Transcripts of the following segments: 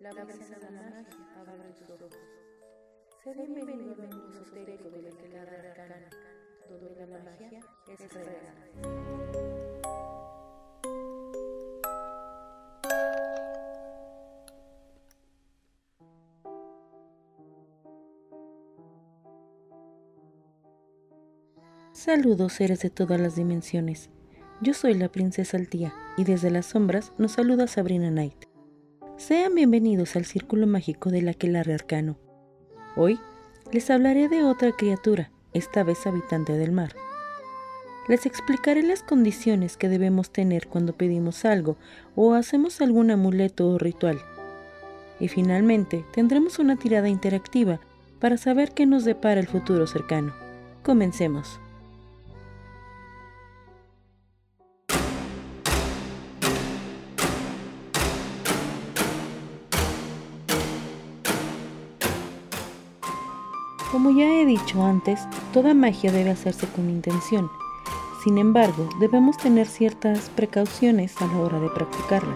la brisa de la magia abre tus ojos. Sé bienvenido al mundo esotérico de la clase arcana, donde la magia es real. Saludos seres de todas las dimensiones. Yo soy la princesa Altía y desde las sombras nos saluda Sabrina Knight. Sean bienvenidos al círculo mágico del aquelarre arcano. Hoy les hablaré de otra criatura, esta vez habitante del mar. Les explicaré las condiciones que debemos tener cuando pedimos algo o hacemos algún amuleto o ritual. Y finalmente tendremos una tirada interactiva para saber qué nos depara el futuro cercano. Comencemos. Como ya he dicho antes, toda magia debe hacerse con intención. Sin embargo, debemos tener ciertas precauciones a la hora de practicarla.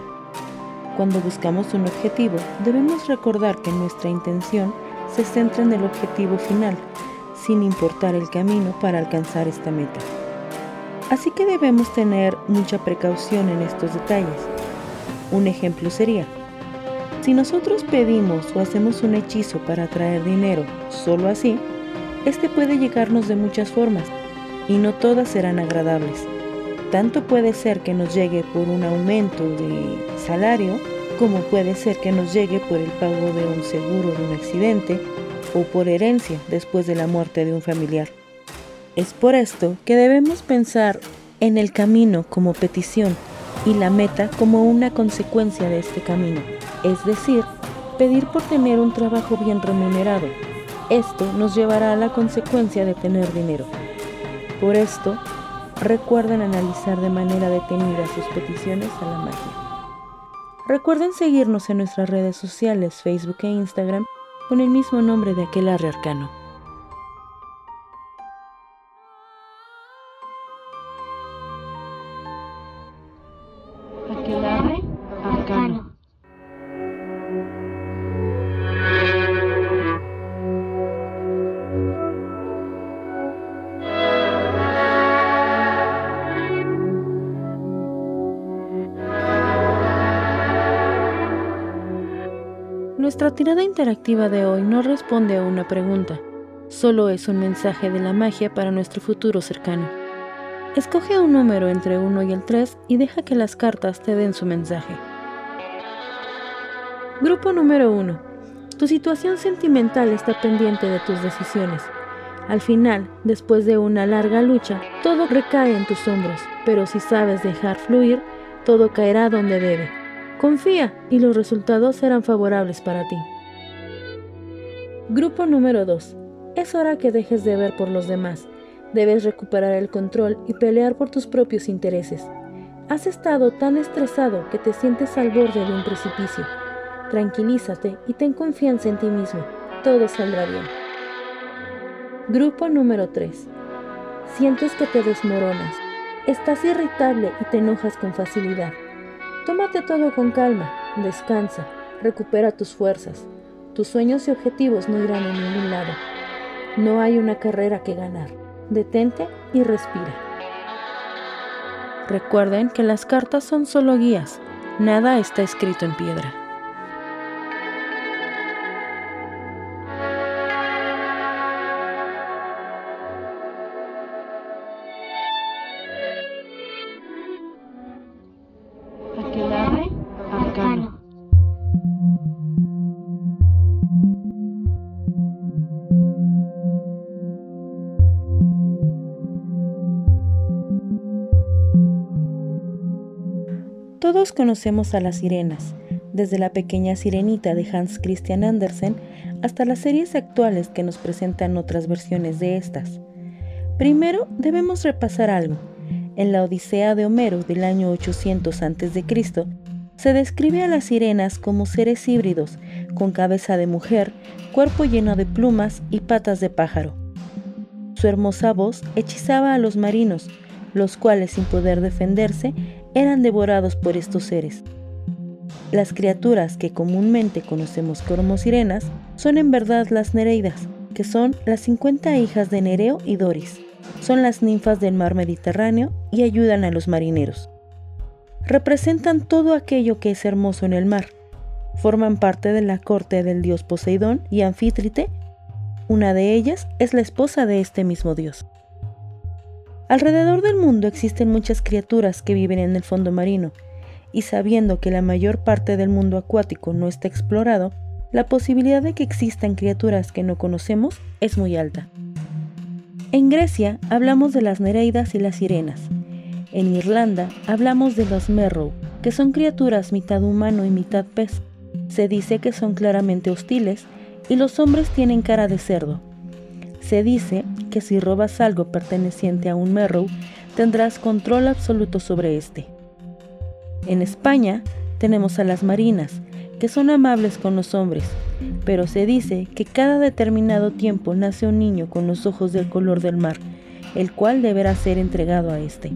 Cuando buscamos un objetivo, debemos recordar que nuestra intención se centra en el objetivo final, sin importar el camino para alcanzar esta meta. Así que debemos tener mucha precaución en estos detalles. Un ejemplo sería, si nosotros pedimos o hacemos un hechizo para atraer dinero solo así, este puede llegarnos de muchas formas y no todas serán agradables. Tanto puede ser que nos llegue por un aumento de salario, como puede ser que nos llegue por el pago de un seguro de un accidente o por herencia después de la muerte de un familiar. Es por esto que debemos pensar en el camino como petición y la meta como una consecuencia de este camino es decir, pedir por tener un trabajo bien remunerado. Esto nos llevará a la consecuencia de tener dinero. Por esto, recuerden analizar de manera detenida sus peticiones a la magia. Recuerden seguirnos en nuestras redes sociales, Facebook e Instagram, con el mismo nombre de aquel arcano. Nuestra tirada interactiva de hoy no responde a una pregunta, solo es un mensaje de la magia para nuestro futuro cercano. Escoge un número entre 1 y el 3 y deja que las cartas te den su mensaje. Grupo número 1. Tu situación sentimental está pendiente de tus decisiones. Al final, después de una larga lucha, todo recae en tus hombros, pero si sabes dejar fluir, todo caerá donde debe. Confía y los resultados serán favorables para ti. Grupo número 2. Es hora que dejes de ver por los demás. Debes recuperar el control y pelear por tus propios intereses. Has estado tan estresado que te sientes al borde de un precipicio. Tranquilízate y ten confianza en ti mismo. Todo saldrá bien. Grupo número 3. Sientes que te desmoronas. Estás irritable y te enojas con facilidad. Tómate todo con calma, descansa, recupera tus fuerzas. Tus sueños y objetivos no irán a ningún lado. No hay una carrera que ganar. Detente y respira. Recuerden que las cartas son solo guías, nada está escrito en piedra. Todos conocemos a las sirenas, desde la pequeña sirenita de Hans Christian Andersen hasta las series actuales que nos presentan otras versiones de estas. Primero debemos repasar algo. En la Odisea de Homero del año 800 a.C., se describe a las sirenas como seres híbridos, con cabeza de mujer, cuerpo lleno de plumas y patas de pájaro. Su hermosa voz hechizaba a los marinos, los cuales sin poder defenderse eran devorados por estos seres. Las criaturas que comúnmente conocemos como sirenas son en verdad las Nereidas, que son las 50 hijas de Nereo y Doris. Son las ninfas del mar Mediterráneo y ayudan a los marineros. Representan todo aquello que es hermoso en el mar. Forman parte de la corte del dios Poseidón y Anfítrite. Una de ellas es la esposa de este mismo dios. Alrededor del mundo existen muchas criaturas que viven en el fondo marino, y sabiendo que la mayor parte del mundo acuático no está explorado, la posibilidad de que existan criaturas que no conocemos es muy alta. En Grecia hablamos de las nereidas y las sirenas. En Irlanda hablamos de los merrow, que son criaturas mitad humano y mitad pez. Se dice que son claramente hostiles y los hombres tienen cara de cerdo. Se dice que si robas algo perteneciente a un merrow, tendrás control absoluto sobre este. En España tenemos a las marinas, que son amables con los hombres, pero se dice que cada determinado tiempo nace un niño con los ojos del color del mar, el cual deberá ser entregado a éste.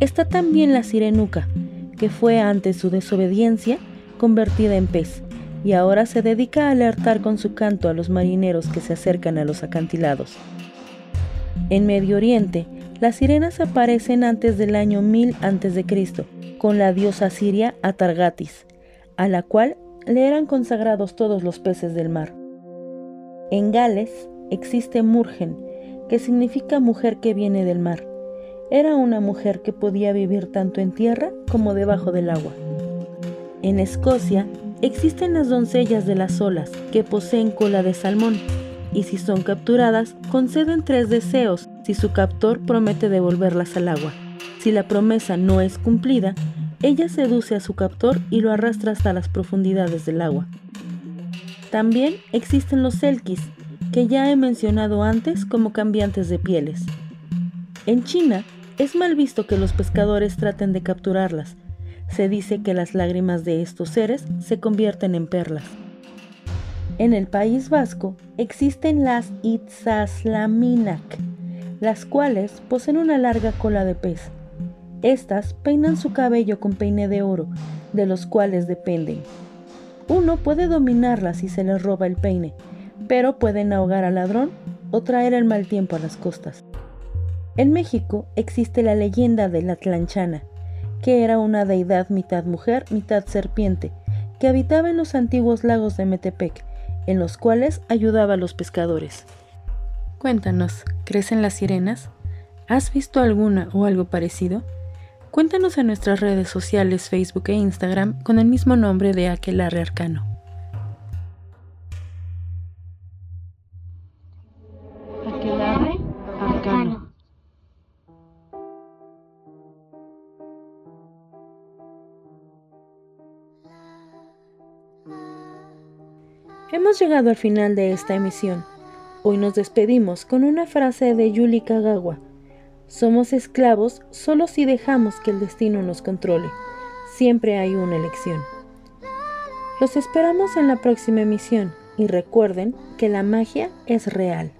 Está también la sirenuca, que fue ante su desobediencia convertida en pez, y ahora se dedica a alertar con su canto a los marineros que se acercan a los acantilados. En Medio Oriente, las sirenas aparecen antes del año 1000 a.C., con la diosa siria Atargatis, a la cual le eran consagrados todos los peces del mar. En Gales existe Murgen, que significa mujer que viene del mar. Era una mujer que podía vivir tanto en tierra como debajo del agua. En Escocia existen las doncellas de las olas, que poseen cola de salmón, y si son capturadas, conceden tres deseos si su captor promete devolverlas al agua. Si la promesa no es cumplida, ella seduce a su captor y lo arrastra hasta las profundidades del agua. También existen los selkis, que ya he mencionado antes como cambiantes de pieles. En China es mal visto que los pescadores traten de capturarlas. Se dice que las lágrimas de estos seres se convierten en perlas. En el País Vasco existen las Itzaslaminac, las cuales poseen una larga cola de pez estas peinan su cabello con peine de oro, de los cuales dependen. Uno puede dominarlas si se les roba el peine, pero pueden ahogar al ladrón o traer el mal tiempo a las costas. En México existe la leyenda de la Tlanchana, que era una deidad mitad mujer, mitad serpiente, que habitaba en los antiguos lagos de Metepec, en los cuales ayudaba a los pescadores. Cuéntanos, ¿crecen las sirenas? ¿Has visto alguna o algo parecido? Cuéntanos en nuestras redes sociales Facebook e Instagram con el mismo nombre de Aquelarre Arcano. Hemos llegado al final de esta emisión. Hoy nos despedimos con una frase de Yuli Kagawa somos esclavos solo si dejamos que el destino nos controle. Siempre hay una elección. Los esperamos en la próxima emisión y recuerden que la magia es real.